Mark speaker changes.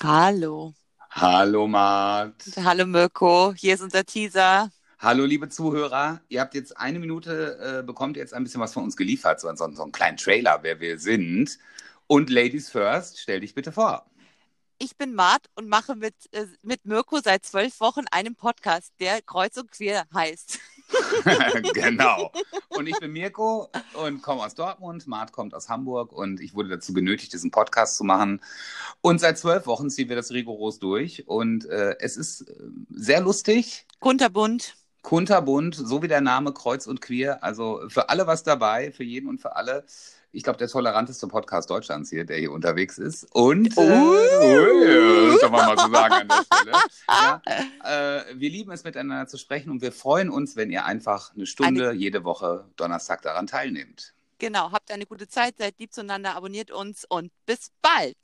Speaker 1: Hallo.
Speaker 2: Hallo Mart.
Speaker 1: Hallo Mirko, hier ist unser Teaser.
Speaker 2: Hallo liebe Zuhörer. Ihr habt jetzt eine Minute, äh, bekommt jetzt ein bisschen was von uns geliefert, so, so, so einen kleinen Trailer, wer wir sind. Und Ladies First, stell dich bitte vor.
Speaker 1: Ich bin Mart und mache mit, äh, mit Mirko seit zwölf Wochen einen Podcast, der Kreuz und Quer heißt.
Speaker 2: genau. Und ich bin Mirko und komme aus Dortmund. Mart kommt aus Hamburg und ich wurde dazu genötigt, diesen Podcast zu machen. Und seit zwölf Wochen ziehen wir das rigoros durch und äh, es ist äh, sehr lustig.
Speaker 1: Kunterbunt.
Speaker 2: Kunterbunt, so wie der Name Kreuz und Queer. Also für alle was dabei, für jeden und für alle ich glaube, der toleranteste Podcast Deutschlands hier, der hier unterwegs ist. Und, äh, uh, das kann man mal so sagen an der Stelle. Ja, äh, wir lieben es, miteinander zu sprechen und wir freuen uns, wenn ihr einfach eine Stunde eine... jede Woche Donnerstag daran teilnehmt.
Speaker 1: Genau, habt eine gute Zeit, seid lieb zueinander, abonniert uns und bis bald.